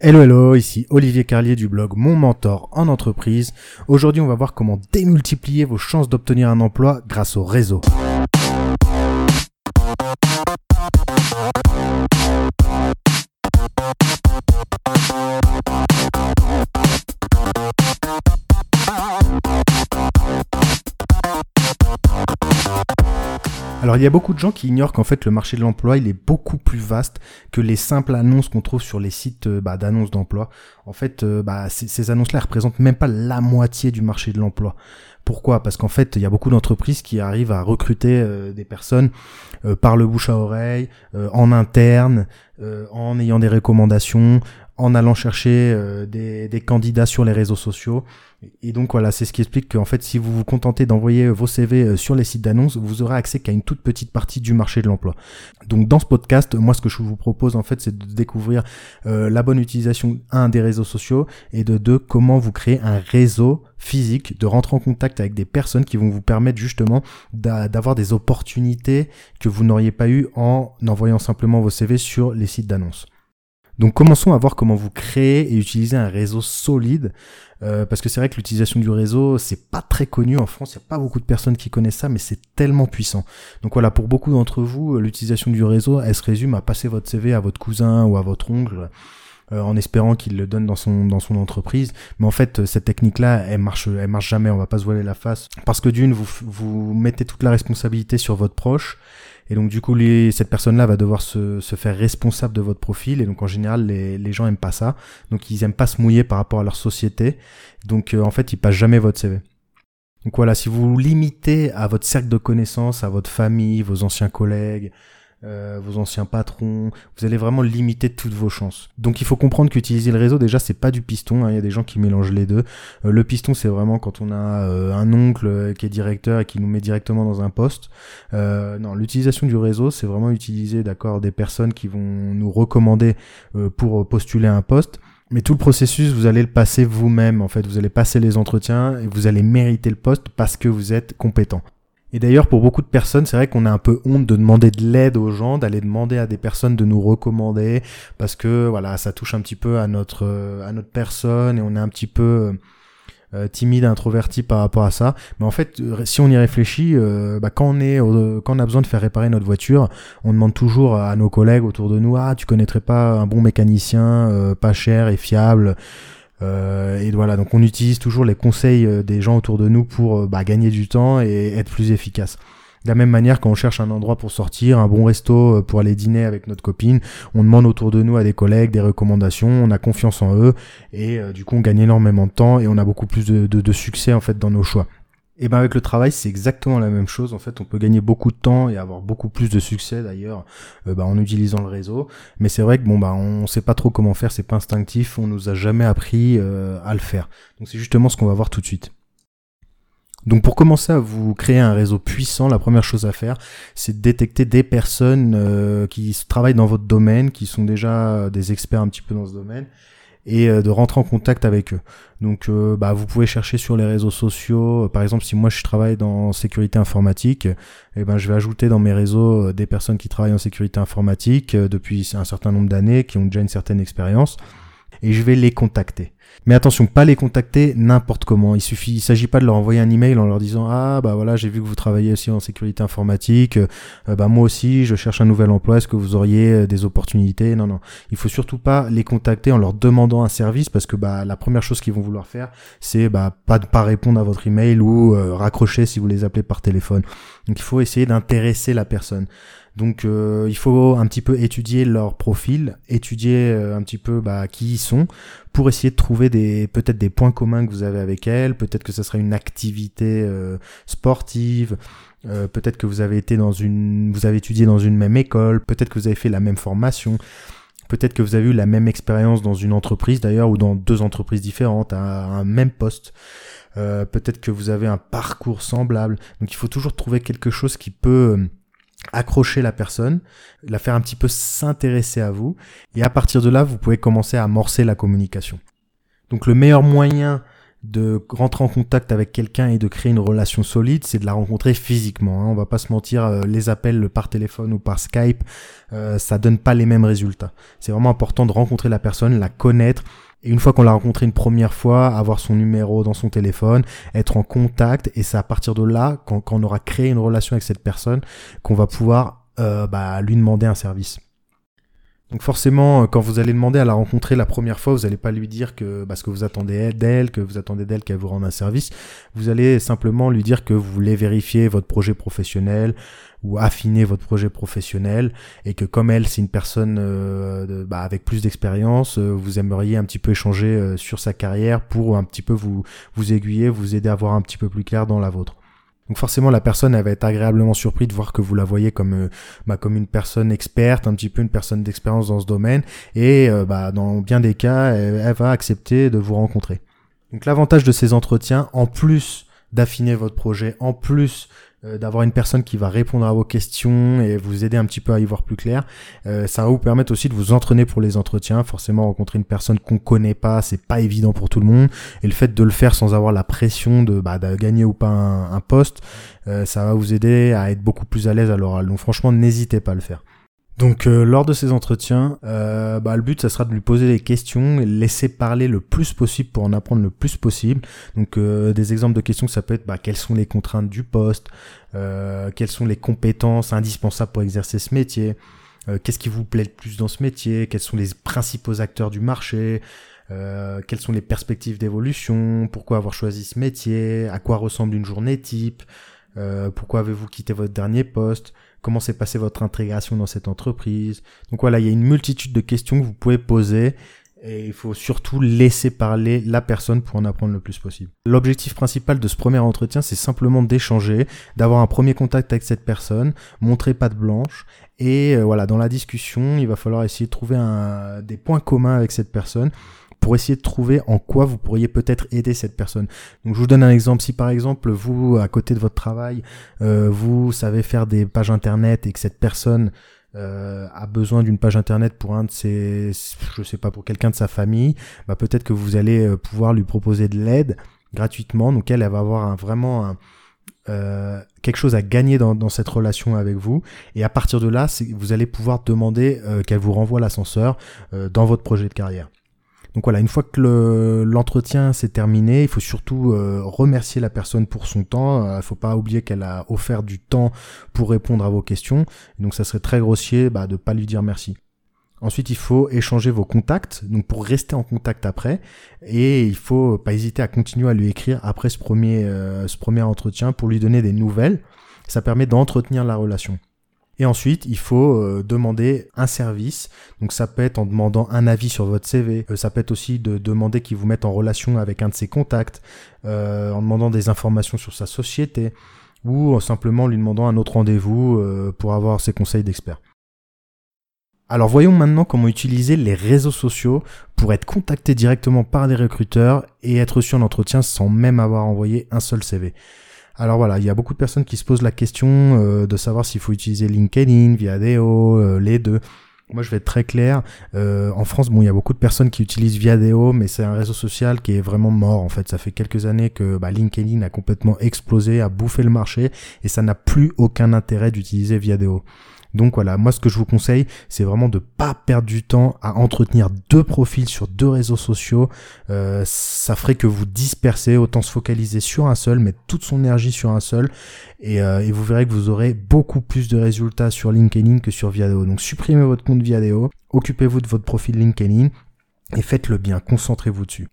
Hello hello, ici Olivier Carlier du blog Mon Mentor en entreprise. Aujourd'hui on va voir comment démultiplier vos chances d'obtenir un emploi grâce au réseau. Alors il y a beaucoup de gens qui ignorent qu'en fait le marché de l'emploi il est beaucoup plus vaste que les simples annonces qu'on trouve sur les sites euh, bah, d'annonces d'emploi. En fait, euh, bah, ces annonces-là représentent même pas la moitié du marché de l'emploi. Pourquoi? Parce qu'en fait, il y a beaucoup d'entreprises qui arrivent à recruter euh, des personnes par le bouche à oreille, en interne, en ayant des recommandations, en allant chercher euh, des, candidats sur les réseaux sociaux. Et donc voilà, c'est ce qui explique qu'en fait, si vous vous contentez d'envoyer vos CV euh, sur les sites d'annonces, vous aurez accès qu'à une toute petite partie du marché de l'emploi. Donc dans ce podcast, moi ce que je vous propose en fait, c'est de découvrir euh, la bonne utilisation un des réseaux sociaux et de deux comment vous créer un réseau physique, de rentrer en contact avec des personnes qui vont vous permettre justement d'avoir des opportunités que vous n'auriez pas eu en envoyant simplement vos CV sur les sites d'annonces. Donc commençons à voir comment vous créez et utilisez un réseau solide, euh, parce que c'est vrai que l'utilisation du réseau, c'est pas très connu en France, il n'y a pas beaucoup de personnes qui connaissent ça, mais c'est tellement puissant. Donc voilà, pour beaucoup d'entre vous, euh, l'utilisation du réseau, elle se résume à passer votre CV à votre cousin ou à votre oncle. Euh, en espérant qu'il le donne dans son dans son entreprise. Mais en fait cette technique là elle marche elle marche jamais. On va pas se voiler la face. Parce que d'une vous vous mettez toute la responsabilité sur votre proche et donc du coup, cette personne-là va devoir se, faire responsable de votre profil. Et donc en général, les, les gens aiment pas ça. Donc ils aiment pas se mouiller par rapport à leur société. Donc euh, en fait, ils passent jamais votre CV. Donc voilà, si vous vous limitez à votre cercle de connaissances, à votre famille, vos anciens collègues, euh, vos anciens patrons, vous allez vraiment limiter toutes vos chances. Donc il faut comprendre qu'utiliser le réseau déjà c'est pas du piston, hein. il y a des gens qui mélangent les deux. Euh, le piston c'est vraiment quand on a euh, un oncle qui est directeur et qui nous met directement dans un poste. non, l'utilisation du réseau c'est vraiment utiliser d'accord des personnes qui vont nous recommander pour postuler un poste. Mais tout le processus, vous allez le passer vous-même. En fait, vous allez passer les entretiens et vous allez mériter le poste parce que vous êtes compétent. Et d'ailleurs, pour beaucoup de personnes, c'est vrai qu'on a un peu honte de demander de l'aide aux gens, d'aller demander à des personnes de nous recommander, parce que voilà, ça touche un petit peu à notre à notre personne et on est un petit peu euh, timide, introverti par rapport à ça. Mais en fait, si on y réfléchit, euh, bah, quand on est quand on a besoin de faire réparer notre voiture, on demande toujours à nos collègues autour de nous, ah, tu connaîtrais pas un bon mécanicien, euh, pas cher et fiable? Euh, et voilà, donc on utilise toujours les conseils euh, des gens autour de nous pour euh, bah, gagner du temps et être plus efficace. De la même manière, quand on cherche un endroit pour sortir, un bon resto pour aller dîner avec notre copine, on demande autour de nous à des collègues des recommandations, on a confiance en eux et du coup on gagne énormément de temps et on a beaucoup plus de, de succès en fait dans nos choix. Et ben avec le travail, c'est exactement la même chose. En fait, on peut gagner beaucoup de temps et avoir beaucoup plus de succès d'ailleurs euh, bah, en utilisant le réseau. Mais c'est vrai que bon bah on sait pas trop comment faire, c'est pas instinctif, on nous a jamais appris euh, à le faire. Donc c'est justement ce qu'on va voir tout de suite. Donc pour commencer à vous créer un réseau puissant, la première chose à faire, c'est de détecter des personnes euh, qui travaillent dans votre domaine, qui sont déjà des experts un petit peu dans ce domaine, et euh, de rentrer en contact avec eux. Donc euh, bah, vous pouvez chercher sur les réseaux sociaux. Euh, par exemple, si moi je travaille dans sécurité informatique, eh ben, je vais ajouter dans mes réseaux des personnes qui travaillent en sécurité informatique depuis un certain nombre d'années, qui ont déjà une certaine expérience, et je vais les contacter. Mais attention, pas les contacter n'importe comment. Il suffit, il s'agit pas de leur envoyer un email en leur disant ah bah voilà j'ai vu que vous travaillez aussi en sécurité informatique, euh, bah moi aussi je cherche un nouvel emploi, est-ce que vous auriez euh, des opportunités? Non non, il faut surtout pas les contacter en leur demandant un service parce que bah la première chose qu'ils vont vouloir faire c'est bah pas de pas répondre à votre email ou euh, raccrocher si vous les appelez par téléphone. Donc il faut essayer d'intéresser la personne. Donc euh, il faut un petit peu étudier leur profil, étudier euh, un petit peu bah, qui ils sont, pour essayer de trouver des peut-être des points communs que vous avez avec elles, peut-être que ce serait une activité euh, sportive, peut-être que vous avez été dans une, vous avez étudié dans une même école, peut-être que vous avez fait la même formation. Peut-être que vous avez eu la même expérience dans une entreprise d'ailleurs ou dans deux entreprises différentes à un même poste. peut-être que vous avez un parcours semblable. Donc il faut toujours trouver quelque chose qui peut accrocher la personne, la faire un petit peu s'intéresser à vous, et à partir de là, vous pouvez commencer à amorcer la communication. Donc le meilleur moyen de rentrer en contact avec quelqu'un et de créer une relation solide, c'est de la rencontrer physiquement. Hein. On va pas se mentir, euh, les appels par téléphone ou par Skype, euh, ça donne pas les mêmes résultats. C'est vraiment important de rencontrer la personne, la connaître. Et une fois qu'on l'a rencontré une première fois, avoir son numéro dans son téléphone, être en contact, et c'est à partir de là, quand, on aura créé une relation avec cette personne, qu'on va pouvoir euh, bah, lui demander un service. Donc forcément, euh, quand vous allez demander à la rencontrer la première fois, vous n'allez pas lui dire que parce que vous attendez d'elle, que vous attendez d'elle qu'elle vous rende un service. Vous allez simplement lui dire que vous voulez vérifier votre projet professionnel ou affiner votre projet professionnel et que comme elle, c'est une personne euh, bah, avec plus d'expérience, euh, vous aimeriez un petit peu échanger sur sa carrière pour un petit peu vous vous aiguiller, vous aider à voir un petit peu plus clair dans la vôtre. Donc forcément, la personne, elle va être agréablement surprise de voir que vous la voyez comme, euh, bah, comme une personne experte, un petit peu une personne d'expérience dans ce domaine, et euh, bah, dans bien des cas, elle, va accepter de vous rencontrer. Donc l'avantage de ces entretiens, en plus d'affiner votre projet, en plus d'avoir une personne qui va répondre à vos questions et vous aider un petit peu à y voir plus clair. Euh, ça va vous permettre aussi de vous entraîner pour les entretiens. Forcément, rencontrer une personne qu'on connaît pas, c'est pas évident pour tout le monde. Et le fait de le faire sans avoir la pression de, bah, gagner ou pas un, poste, euh, ça va vous aider à être beaucoup plus à l'aise à l'oral. Donc franchement, n'hésitez pas à le faire. Donc euh, lors de ces entretiens, euh, bah, le but ça sera de lui poser des questions et laisser parler le plus possible pour en apprendre le plus possible. Donc euh, des exemples de questions ça peut être bah, quelles sont les contraintes du poste, quelles sont les compétences indispensables pour exercer ce métier, qu'est-ce qui vous plaît le plus dans ce métier, quels sont les principaux acteurs du marché, quelles sont les perspectives d'évolution, pourquoi avoir choisi ce métier, à quoi ressemble une journée type, pourquoi avez-vous quitté votre dernier poste? Comment s'est passée votre intégration dans cette entreprise? Donc voilà, il y a une multitude de questions que vous pouvez poser et il faut surtout laisser parler la personne pour en apprendre le plus possible. L'objectif principal de ce premier entretien, c'est simplement d'échanger, d'avoir un premier contact avec cette personne, montrer patte blanche, et euh, voilà, dans la discussion, il va falloir essayer de trouver un, des points communs avec cette personne pour essayer de trouver en quoi vous pourriez peut-être aider cette personne. Donc je vous donne un exemple. Si par exemple vous, à côté de votre travail, euh, vous savez faire des pages internet et que cette personne euh, a besoin d'une page internet pour un de ses, je sais pas, pour quelqu'un de sa famille, bah peut-être que vous allez euh, pouvoir lui proposer de l'aide gratuitement. Donc elle, va avoir vraiment quelque chose à gagner dans, cette relation avec vous. Et à partir de là, vous allez pouvoir demander qu'elle vous renvoie l'ascenseur dans votre projet de carrière. Donc voilà, une fois que l'entretien s'est terminé, il faut surtout euh, remercier la personne pour son temps. Il ne faut pas oublier qu'elle a offert du temps pour répondre à vos questions. Donc ça serait très grossier bah, de ne pas lui dire merci. Ensuite, il faut échanger vos contacts, donc pour rester en contact après, et il faut pas hésiter à continuer à lui écrire après ce premier, euh, ce premier entretien pour lui donner des nouvelles. Ça permet d'entretenir la relation. Et ensuite, il faut euh, demander un service. Donc ça peut être en demandant un avis sur votre CV. Euh, ça peut être aussi de demander qu'il vous mette en relation avec un de ses contacts, euh, en demandant des informations sur sa société, ou simplement lui demandant un autre rendez-vous pour avoir ses conseils d'expert. Alors voyons maintenant comment utiliser les réseaux sociaux pour être contacté directement par des recruteurs et être reçu en entretien sans même avoir envoyé un seul CV. Alors voilà, il y a beaucoup de personnes qui se posent la question euh, de savoir s'il faut utiliser LinkedIn, Viadeo, euh, les deux. Moi, je vais être très clair. Euh, en France, bon, il y a beaucoup de personnes qui utilisent Viadeo, mais c'est un réseau social qui est vraiment mort. En fait, ça fait quelques années que bah, LinkedIn a complètement explosé, a bouffé le marché, et ça n'a plus aucun intérêt d'utiliser Viadeo. Donc voilà, moi ce que je vous conseille, c'est vraiment de pas perdre du temps à entretenir deux profils sur deux réseaux sociaux. Euh, ça ferait que vous dispersez, autant se focaliser sur un seul, mettre toute son énergie sur un seul, et, euh, et vous verrez que vous aurez beaucoup plus de résultats sur LinkedIn que sur Viadeo. Donc supprimez votre compte Viadeo, occupez-vous de votre profil LinkedIn et faites-le bien, concentrez-vous dessus.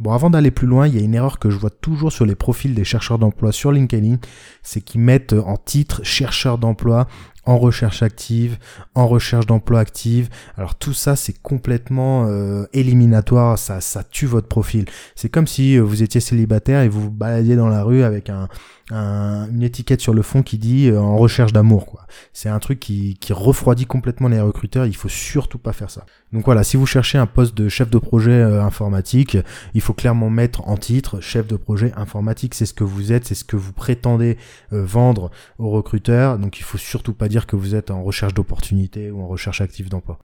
Bon, avant d'aller plus loin, il y a une erreur que je vois toujours sur les profils des chercheurs d'emploi sur LinkedIn, c'est qu'ils mettent en titre chercheur d'emploi en recherche active, en recherche d'emploi active. Alors tout ça, c'est complètement euh, éliminatoire, ça, tue votre profil. C'est comme si euh, vous étiez célibataire et vous vous baladiez dans la rue avec un, une étiquette sur le fond qui dit euh, en recherche d'amour. C'est un truc qui, qui refroidit complètement les recruteurs, il faut surtout pas faire ça. Donc voilà, si vous cherchez un poste de chef de projet informatique, il faut clairement mettre en titre chef de projet informatique, c'est ce que vous êtes, c'est ce que vous prétendez vendre aux recruteurs, donc il faut surtout pas dire que vous êtes en recherche d'opportunités ou en recherche active d'emploi.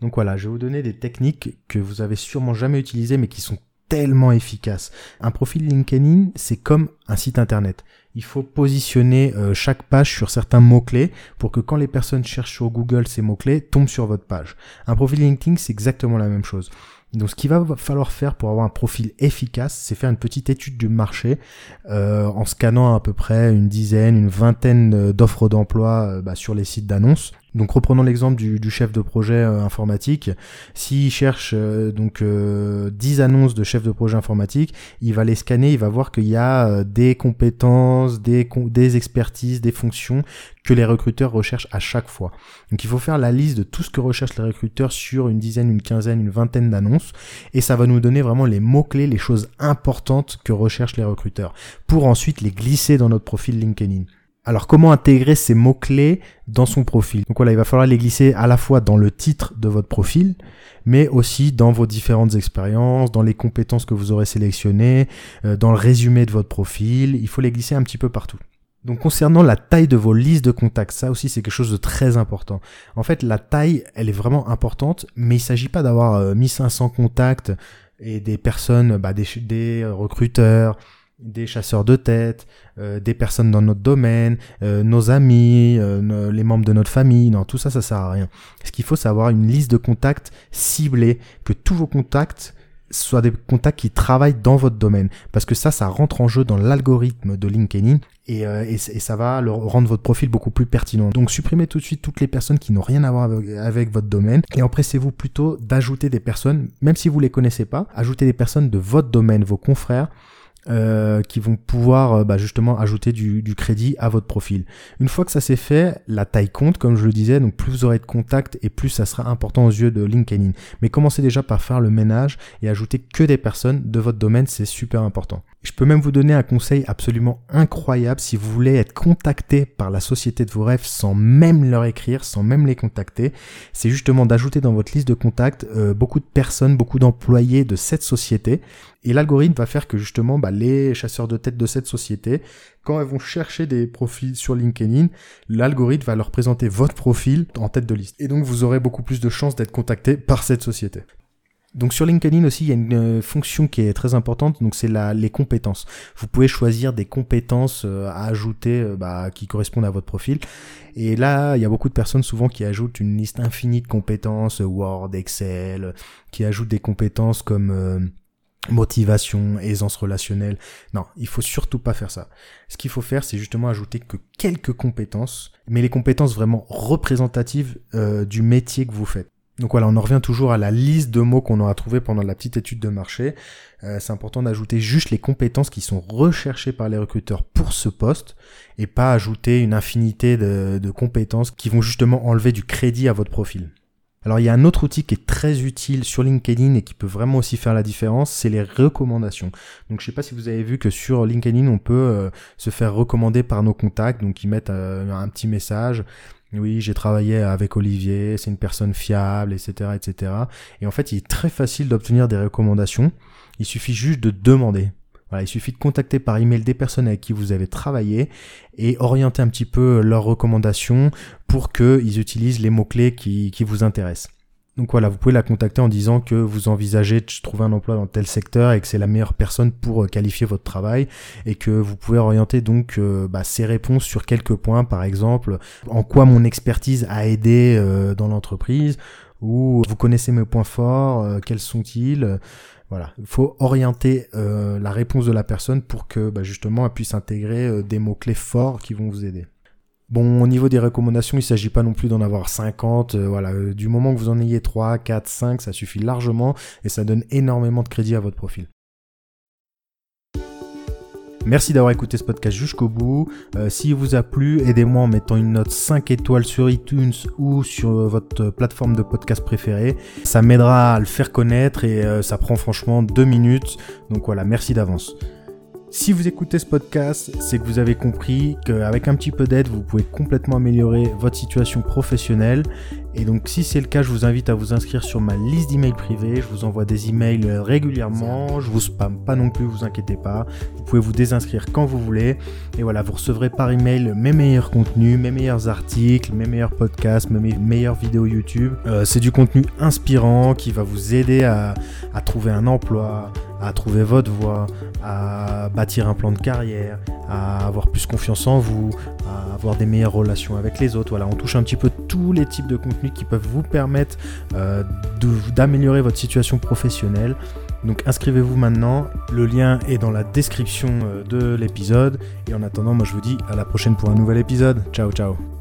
Donc voilà, je vais vous donner des techniques que vous avez sûrement jamais utilisées mais qui sont tellement efficace. Un profil LinkedIn, c'est comme un site internet. Il faut positionner euh, chaque page sur certains mots-clés pour que quand les personnes cherchent sur Google ces mots-clés, tombent sur votre page. Un profil LinkedIn, c'est exactement la même chose. Donc ce qu'il va falloir faire pour avoir un profil efficace, c'est faire une petite étude du marché euh, en scannant à peu près une dizaine, une vingtaine euh, d'offres d'emploi bah, sur les sites d'annonces. Donc reprenons l'exemple du, chef de projet euh, informatique. S'il cherche euh, donc 10 euh, annonces de chef de projet informatique, il va les scanner, il va voir qu'il y a des compétences, des, des expertises, des fonctions que les recruteurs recherchent à chaque fois. Donc il faut faire la liste de tout ce que recherchent les recruteurs sur une dizaine, une quinzaine, une vingtaine d'annonces et ça va nous donner vraiment les mots-clés, les choses importantes que recherchent les recruteurs pour ensuite les glisser dans notre profil LinkedIn. Alors comment intégrer ces mots-clés dans son profil? Donc voilà, il va falloir les glisser à la fois dans le titre de votre profil, mais aussi dans vos différentes expériences, dans les compétences que vous aurez sélectionnées, euh, dans le résumé de votre profil. Il faut les glisser un petit peu partout. Donc concernant la taille de vos listes de contacts, ça aussi c'est quelque chose de très important. En fait, la taille, elle est vraiment importante, mais il ne s'agit pas d'avoir 1500 euh, contacts et des personnes, bah, des, des recruteurs, des chasseurs de tête, euh, des personnes dans notre domaine, euh, nos amis, euh, les membres de notre famille. Non, tout ça, ça sert à rien. Ce qu'il faut, c'est avoir une liste de contacts ciblés, que tous vos contacts soient des contacts qui travaillent dans votre domaine. Parce que ça, ça rentre en jeu dans l'algorithme de LinkedIn et, et, ça va le, rendre votre profil beaucoup plus pertinent. Donc supprimez tout de suite toutes les personnes qui n'ont rien à voir avec, avec votre domaine et empressez-vous plutôt d'ajouter des personnes, même si vous les connaissez pas, ajoutez des personnes de votre domaine, vos confrères, euh, qui vont pouvoir euh, bah, justement ajouter du, du, crédit à votre profil. Une fois que ça s'est fait, la taille compte, comme je le disais, donc plus vous aurez de contacts et plus ça sera important aux yeux de LinkedIn. Mais commencez déjà par faire le ménage et ajouter que des personnes de votre domaine, c'est super important. Je peux même vous donner un conseil absolument incroyable si vous voulez être contacté par la société de vos rêves sans même leur écrire, sans même les contacter. C'est justement d'ajouter dans votre liste de contacts euh, beaucoup de personnes, beaucoup d'employés de cette société. Et l'algorithme va faire que justement bah, les chasseurs de tête de cette société, quand elles vont chercher des profils sur LinkedIn, l'algorithme va leur présenter votre profil en tête de liste. Et donc vous aurez beaucoup plus de chances d'être contacté par cette société. Donc sur LinkedIn aussi, il y a une euh, fonction qui est très importante, donc c'est les compétences. Vous pouvez choisir des compétences euh, à ajouter euh, bah, qui correspondent à votre profil. Et là, il y a beaucoup de personnes souvent qui ajoutent une liste infinie de compétences, Word, Excel, qui ajoutent des compétences comme motivation, aisance relationnelle. Non, il faut surtout pas faire ça. Ce qu'il faut faire, c'est justement ajouter que quelques compétences, mais les compétences vraiment représentatives du métier que vous faites. Donc voilà, on en revient toujours à la liste de mots qu'on aura trouvé pendant la petite étude de marché. Euh, c'est important d'ajouter juste les compétences qui sont recherchées par les recruteurs pour ce poste et pas ajouter une infinité de compétences qui vont justement enlever du crédit à votre profil. Alors il y a un autre outil qui est très utile sur LinkedIn et qui peut vraiment aussi faire la différence, c'est les recommandations. Donc je sais pas si vous avez vu que sur LinkedIn on peut euh, se faire recommander par nos contacts, donc ils mettent euh, un petit message oui, j'ai travaillé avec Olivier, c'est une personne fiable, etc., etc. Et en fait, il est très facile d'obtenir des recommandations. Il suffit juste de demander. Voilà, il suffit de contacter par email des personnes avec qui vous avez travaillé et orienter un petit peu leurs recommandations pour qu'ils utilisent les mots-clés qui, qui vous intéressent. Donc voilà, vous pouvez la contacter en disant que vous envisagez de trouver un emploi dans tel secteur et que c'est la meilleure personne pour euh, qualifier votre travail et que vous pouvez orienter donc euh, bah, ces réponses sur quelques points, par exemple, en quoi mon expertise a aidé euh, dans l'entreprise ou vous connaissez mes points forts, quels sont-ils voilà, il faut orienter la réponse de la personne pour que bah, justement elle puisse intégrer des mots-clés forts qui vont vous aider. Bon, au niveau des recommandations, il ne s'agit pas non plus d'en avoir 50. Euh, voilà, euh, du moment que vous en ayez 3, 4, 5, ça suffit largement et ça donne énormément de crédit à votre profil. Merci d'avoir écouté ce podcast jusqu'au bout. Euh, S'il vous a plu, aidez-moi en mettant une note 5 étoiles sur iTunes ou sur votre plateforme de podcast préférée. Ça m'aidera à le faire connaître et ça prend franchement deux minutes. Donc voilà, merci d'avance. Si vous écoutez ce podcast, c'est que vous avez compris qu'avec un petit peu d'aide, vous pouvez complètement améliorer votre situation professionnelle. Et donc si c'est le cas, je vous invite à vous inscrire sur ma liste d'emails privés. Je vous envoie des emails régulièrement. Je vous spam pas non plus, vous inquiétez pas. Vous pouvez vous désinscrire quand vous voulez. Et voilà, vous recevrez par email mes meilleurs contenus, mes meilleurs articles, mes meilleurs podcasts, mes meilleures vidéos YouTube. Euh, c'est du contenu inspirant qui va vous aider à, à trouver un emploi, à trouver votre voie, à bâtir un plan de carrière, à avoir plus confiance en vous, à avoir des meilleures relations avec les autres. Voilà, on touche un petit peu tous les types de contenus qui peuvent vous permettre euh, d'améliorer votre situation professionnelle. Donc inscrivez-vous maintenant, le lien est dans la description euh, de l'épisode. Et en attendant, moi je vous dis à la prochaine pour un nouvel épisode. Ciao ciao